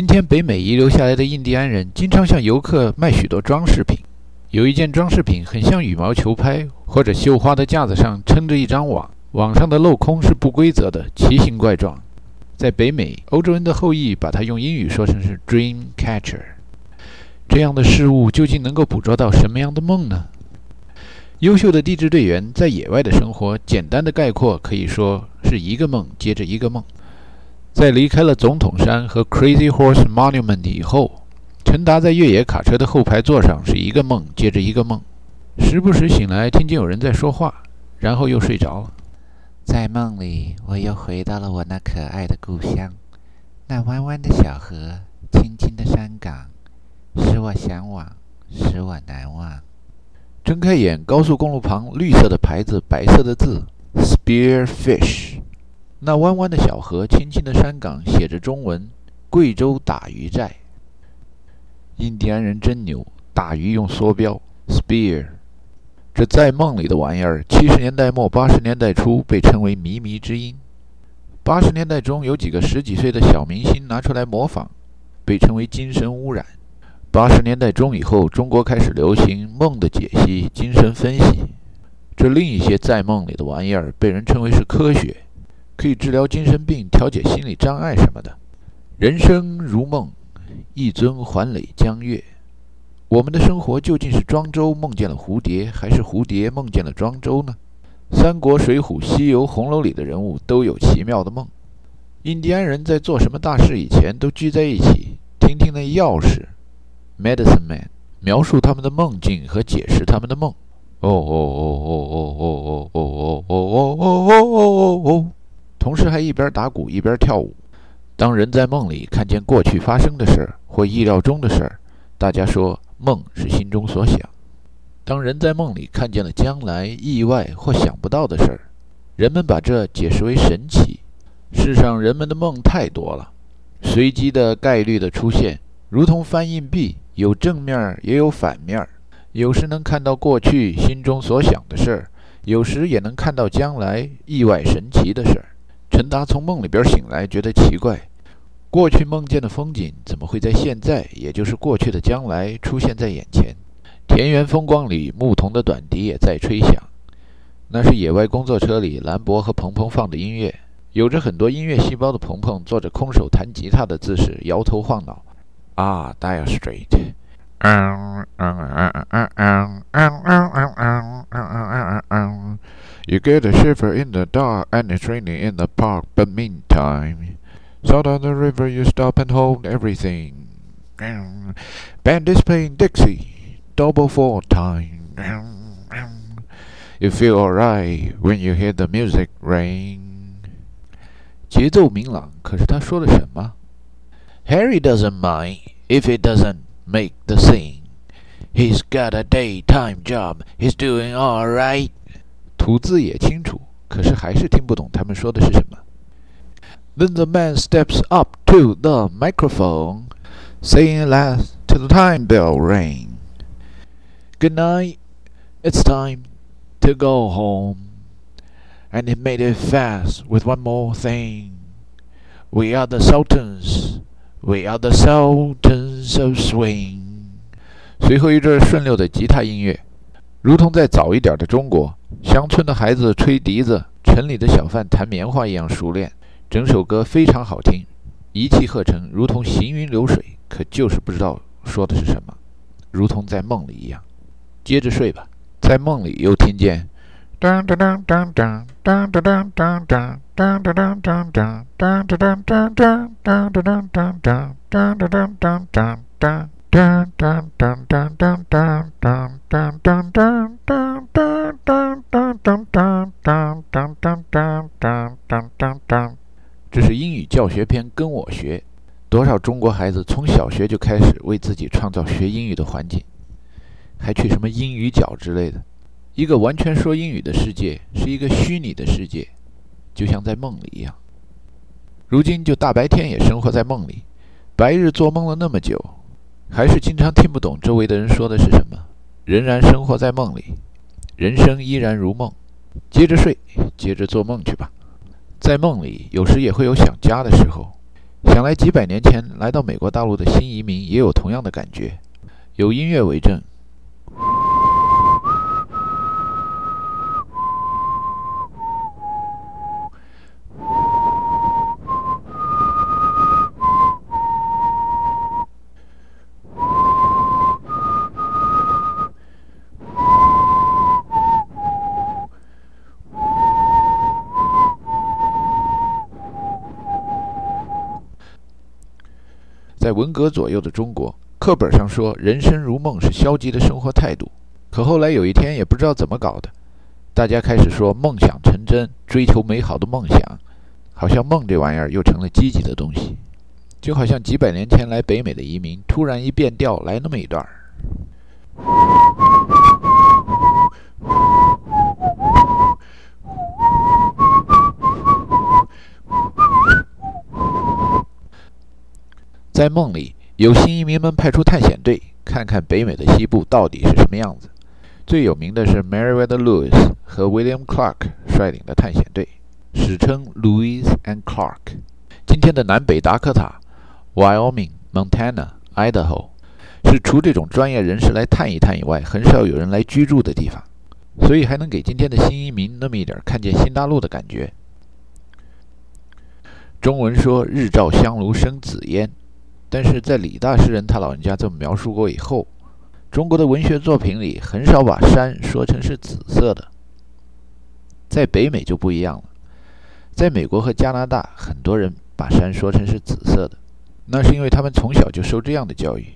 今天北美遗留下来的印第安人经常向游客卖许多装饰品。有一件装饰品很像羽毛球拍，或者绣花的架子上撑着一张网，网上的镂空是不规则的，奇形怪状。在北美，欧洲人的后裔把它用英语说成是 “dream catcher”。这样的事物究竟能够捕捉到什么样的梦呢？优秀的地质队员在野外的生活，简单的概括可以说是一个梦接着一个梦。在离开了总统山和 Crazy Horse Monument 以后。陈达在越野卡车的后排座上，是一个梦接着一个梦，时不时醒来，听见有人在说话，然后又睡着了。在梦里，我又回到了我那可爱的故乡，那弯弯的小河，青青的山岗，使我向往，使我难忘。睁开眼，高速公路旁绿色的牌子，白色的字，Spearfish。那弯弯的小河，青青的山岗，写着中文：贵州打鱼寨。印第安人真牛，打鱼用梭镖 （spear）。这在梦里的玩意儿，七十年代末八十年代初被称为“靡靡之音”。八十年代中有几个十几岁的小明星拿出来模仿，被称为“精神污染”。八十年代中以后，中国开始流行梦的解析、精神分析。这另一些在梦里的玩意儿，被人称为是科学，可以治疗精神病、调节心理障碍什么的。人生如梦。一尊环垒江月，我们的生活究竟是庄周梦见了蝴蝶，还是蝴蝶梦见了庄周呢？三国、水浒、西游、红楼里的人物都有奇妙的梦。印第安人在做什么大事以前，都聚在一起，听听那药师 （medicine man） 描述他们的梦境和解释他们的梦。哦哦哦哦哦哦哦哦哦哦哦哦哦哦哦！同时还一边打鼓一边跳舞。当人在梦里看见过去发生的事儿或意料中的事儿，大家说梦是心中所想。当人在梦里看见了将来意外或想不到的事儿，人们把这解释为神奇。世上人们的梦太多了，随机的概率的出现，如同翻硬币，有正面也有反面。有时能看到过去心中所想的事儿，有时也能看到将来意外神奇的事儿。陈达从梦里边醒来，觉得奇怪。过去梦见的风景，怎么会在现在，也就是过去的将来出现在眼前？田园风光里，牧童的短笛也在吹响。那是野外工作车里兰博和鹏鹏放的音乐。有着很多音乐细胞的鹏鹏，做着空手弹吉他的姿势，摇头晃脑。啊，Dire Straits。You get a shiver in the dark, and it's raining in the park. But meantime. South on the river, you stop and hold everything. Band is playing Dixie, double four time. You feel alright when you hear the music ring. 节奏明朗，可是他说了什么？Harry doesn't mind if it doesn't make the scene. He's got a daytime job. He's doing all right. 吐字也清楚，可是还是听不懂他们说的是什么。then the man steps up to the microphone, saying last till the time bell ring. Good night. It's time to go home. And he made it fast with one more thing. We are the Sultans. We are the Sultans of Swing. 随后一阵顺溜的吉他音乐，如同在早一点的中国，乡村的孩子吹笛子，城里的小贩弹棉花一样熟练。整首歌非常好听，一气呵成，如同行云流水，可就是不知道说的是什么，如同在梦里一样。接着睡吧，在梦里又听见。这是英语教学片，跟我学。多少中国孩子从小学就开始为自己创造学英语的环境，还去什么英语角之类的。一个完全说英语的世界是一个虚拟的世界，就像在梦里一样。如今就大白天也生活在梦里，白日做梦了那么久，还是经常听不懂周围的人说的是什么，仍然生活在梦里。人生依然如梦，接着睡，接着做梦去吧。在梦里，有时也会有想家的时候，想来几百年前来到美国大陆的新移民也有同样的感觉。有音乐为证。在文革左右的中国，课本上说“人生如梦”是消极的生活态度。可后来有一天，也不知道怎么搞的，大家开始说梦想成真，追求美好的梦想，好像梦这玩意儿又成了积极的东西。就好像几百年前来北美的移民突然一变调来那么一段儿。在梦里，有新移民们派出探险队，看看北美的西部到底是什么样子。最有名的是 Meriwether Lewis 和 William Clark 率领的探险队，史称 Lewis and Clark。今天的南北达科塔、Wyoming、Montana、Idaho，是除这种专业人士来探一探以外，很少有人来居住的地方，所以还能给今天的新移民那么一点看见新大陆的感觉。中文说“日照香炉生紫烟”。但是在李大诗人他老人家这么描述过以后，中国的文学作品里很少把山说成是紫色的。在北美就不一样了，在美国和加拿大，很多人把山说成是紫色的，那是因为他们从小就受这样的教育。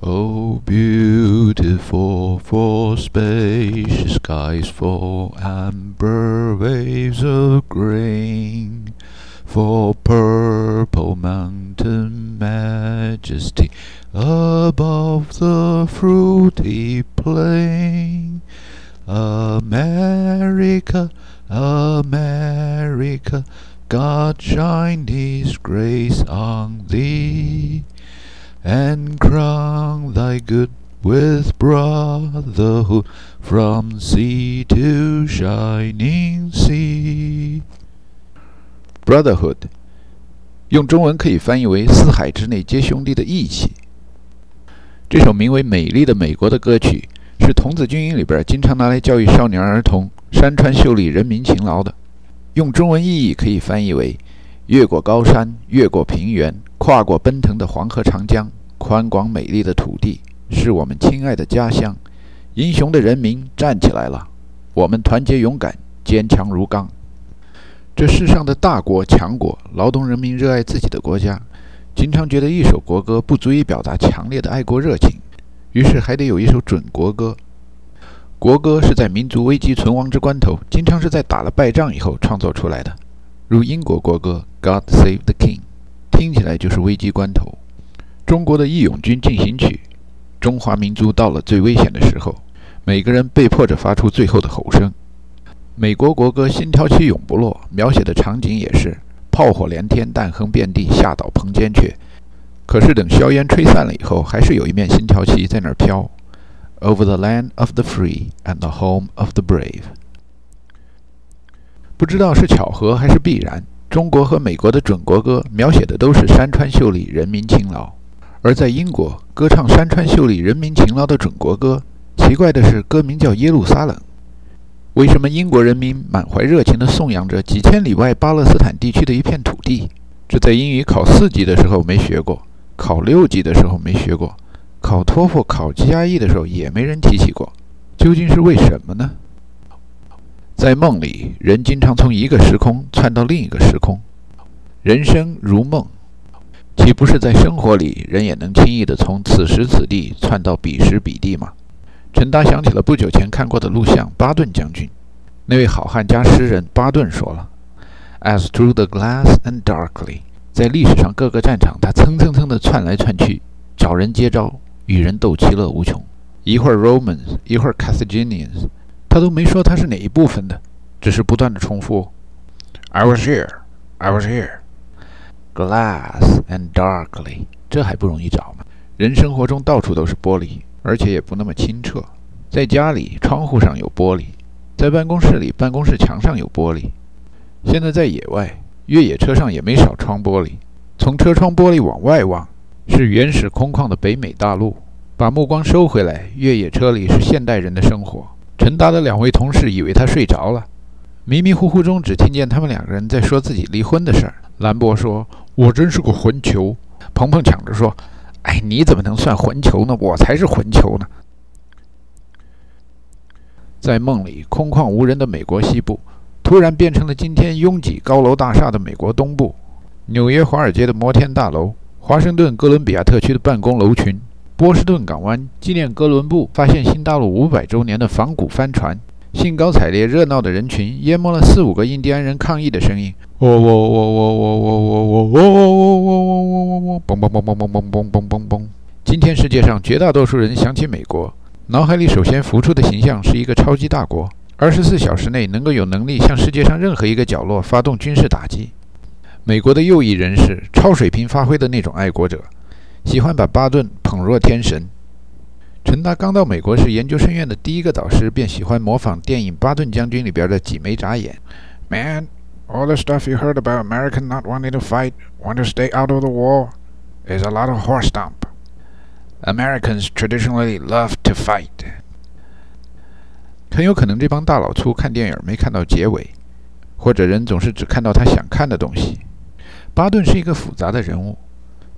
Oh, beautiful for spacious skies, for amber waves of grain. For purple mountain majesty above the fruity plain. America, America, God shine His grace on thee, and crown thy good with brotherhood from sea to shining sea. Brotherhood，用中文可以翻译为“四海之内皆兄弟”的义气。这首名为《美丽的美国》的歌曲，是童子军营里边经常拿来教育少年儿童山川秀丽、人民勤劳的。用中文意义可以翻译为：越过高山，越过平原，跨过奔腾的黄河、长江，宽广美丽的土地，是我们亲爱的家乡。英雄的人民站起来了，我们团结勇敢，坚强如钢。这世上的大国强国，劳动人民热爱自己的国家，经常觉得一首国歌不足以表达强烈的爱国热情，于是还得有一首准国歌。国歌是在民族危机存亡之关头，经常是在打了败仗以后创作出来的，如英国国歌《God Save the King》，听起来就是危机关头。中国的《义勇军进行曲》，中华民族到了最危险的时候，每个人被迫着发出最后的吼声。美国国歌《心跳起永不落》描写的场景也是炮火连天、弹痕遍地、吓倒棚间雀。可是等硝烟吹散了以后，还是有一面星条旗在那儿飘。Over the land of the free and the home of the brave。不知道是巧合还是必然，中国和美国的准国歌描写的都是山川秀丽、人民勤劳；而在英国，歌唱山川秀丽、人民勤劳的准国歌，奇怪的是，歌名叫《耶路撒冷》。为什么英国人民满怀热情地颂扬着几千里外巴勒斯坦地区的一片土地？这在英语考四级的时候没学过，考六级的时候没学过，考托福、考 GRE 的时候也没人提起过。究竟是为什么呢？在梦里，人经常从一个时空窜到另一个时空。人生如梦，岂不是在生活里，人也能轻易地从此时此地窜到彼时彼地吗？陈达想起了不久前看过的录像，巴顿将军，那位好汉加诗人巴顿说了：“As through the glass and darkly，在历史上各个战场，他蹭蹭蹭地窜来窜去，找人接招，与人斗其乐无穷。一会儿 Romans，一会儿 Carthaginians，他都没说他是哪一部分的，只是不断地重复：I was here，I was here，glass and darkly。这还不容易找吗？人生活中到处都是玻璃。”而且也不那么清澈。在家里，窗户上有玻璃；在办公室里，办公室墙上有玻璃。现在在野外，越野车上也没少窗玻璃。从车窗玻璃往外望，是原始空旷的北美大陆。把目光收回来，越野车里是现代人的生活。陈达的两位同事以为他睡着了，迷迷糊糊中只听见他们两个人在说自己离婚的事儿。兰博说：“我真是个混球。”鹏鹏抢着说：“哎，你怎么能算混球呢？我才是混球呢！”在梦里，空旷无人的美国西部，突然变成了今天拥挤高楼大厦的美国东部。纽约华尔街的摩天大楼，华盛顿哥伦比亚特区的办公楼群。波士顿港湾纪念哥伦布发现新大陆五百周年的仿古帆船，兴高采烈热闹的人群淹没了四五个印第安人抗议的声音。喔喔喔喔喔喔喔喔喔喔喔喔！嘣嘣嘣嘣嘣嘣嘣嘣嘣嘣！今天世界上绝大多数人想起美国，脑海里首先浮出的形象是一个超级大国，二十四小时内能够有能力向世界上任何一个角落发动军事打击。美国的右翼人士，超水平发挥的那种爱国者。喜欢把巴顿捧若天神。陈达刚到美国时，研究生院的第一个导师便喜欢模仿电影《巴顿将军》里边的几枚眨眼。Man, all the stuff you heard about American not wanting to fight, want to stay out of the war, is a lot of horse dump. Americans traditionally love to fight. 很有可能这帮大老粗看电影没看到结尾，或者人总是只看到他想看的东西。巴顿是一个复杂的人物。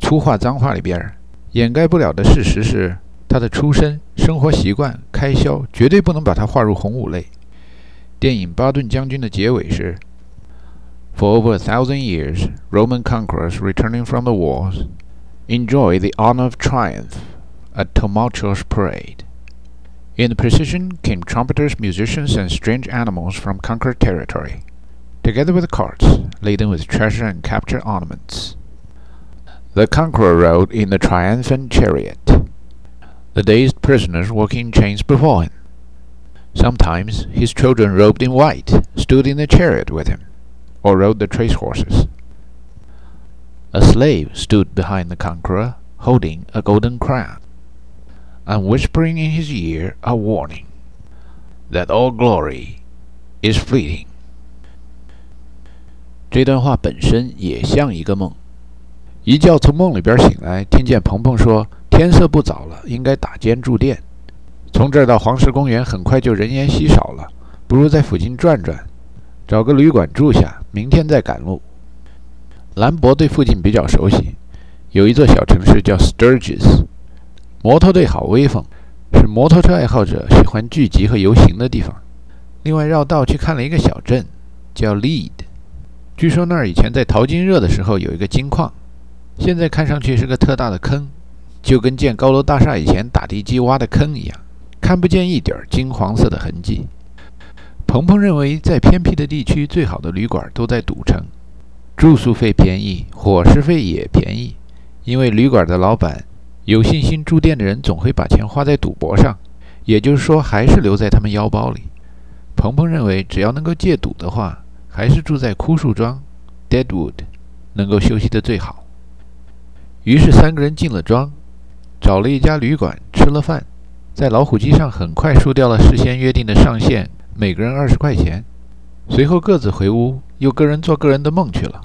粗话脏话里边，掩盖不了的事实是，他的出身、生活习惯、开销，绝对不能把他划入红五类。电影《巴顿将军》的结尾是：For over a thousand years, Roman conquerors returning from the wars enjoy the honor of triumph a tumultuous parade. In the procession came trumpeters, musicians, and strange animals from conquered territory, together with carts laden with treasure and captured ornaments. The conqueror rode in the triumphant chariot, the dazed prisoners walking chains before him. Sometimes his children robed in white stood in the chariot with him, or rode the trace horses. A slave stood behind the conqueror, holding a golden crown, and whispering in his ear a warning that all glory is fleeting. 这段话本身也像一个梦。一觉从梦里边醒来，听见鹏鹏说：“天色不早了，应该打尖住店。从这儿到黄石公园很快就人烟稀少了，不如在附近转转，找个旅馆住下，明天再赶路。”兰博对附近比较熟悉，有一座小城市叫 Sturgis，摩托队好威风，是摩托车爱好者喜欢聚集和游行的地方。另外绕道去看了一个小镇，叫 Lead，据说那儿以前在淘金热的时候有一个金矿。现在看上去是个特大的坑，就跟建高楼大厦以前打地基挖的坑一样，看不见一点金黄色的痕迹。鹏鹏认为，在偏僻的地区，最好的旅馆都在赌城，住宿费便宜，伙食费也便宜，因为旅馆的老板有信心，住店的人总会把钱花在赌博上，也就是说，还是留在他们腰包里。鹏鹏认为，只要能够戒赌的话，还是住在枯树庄 （Deadwood） 能够休息的最好。于是三个人进了庄，找了一家旅馆吃了饭，在老虎机上很快输掉了事先约定的上限，每个人二十块钱。随后各自回屋，又各人做各人的梦去了。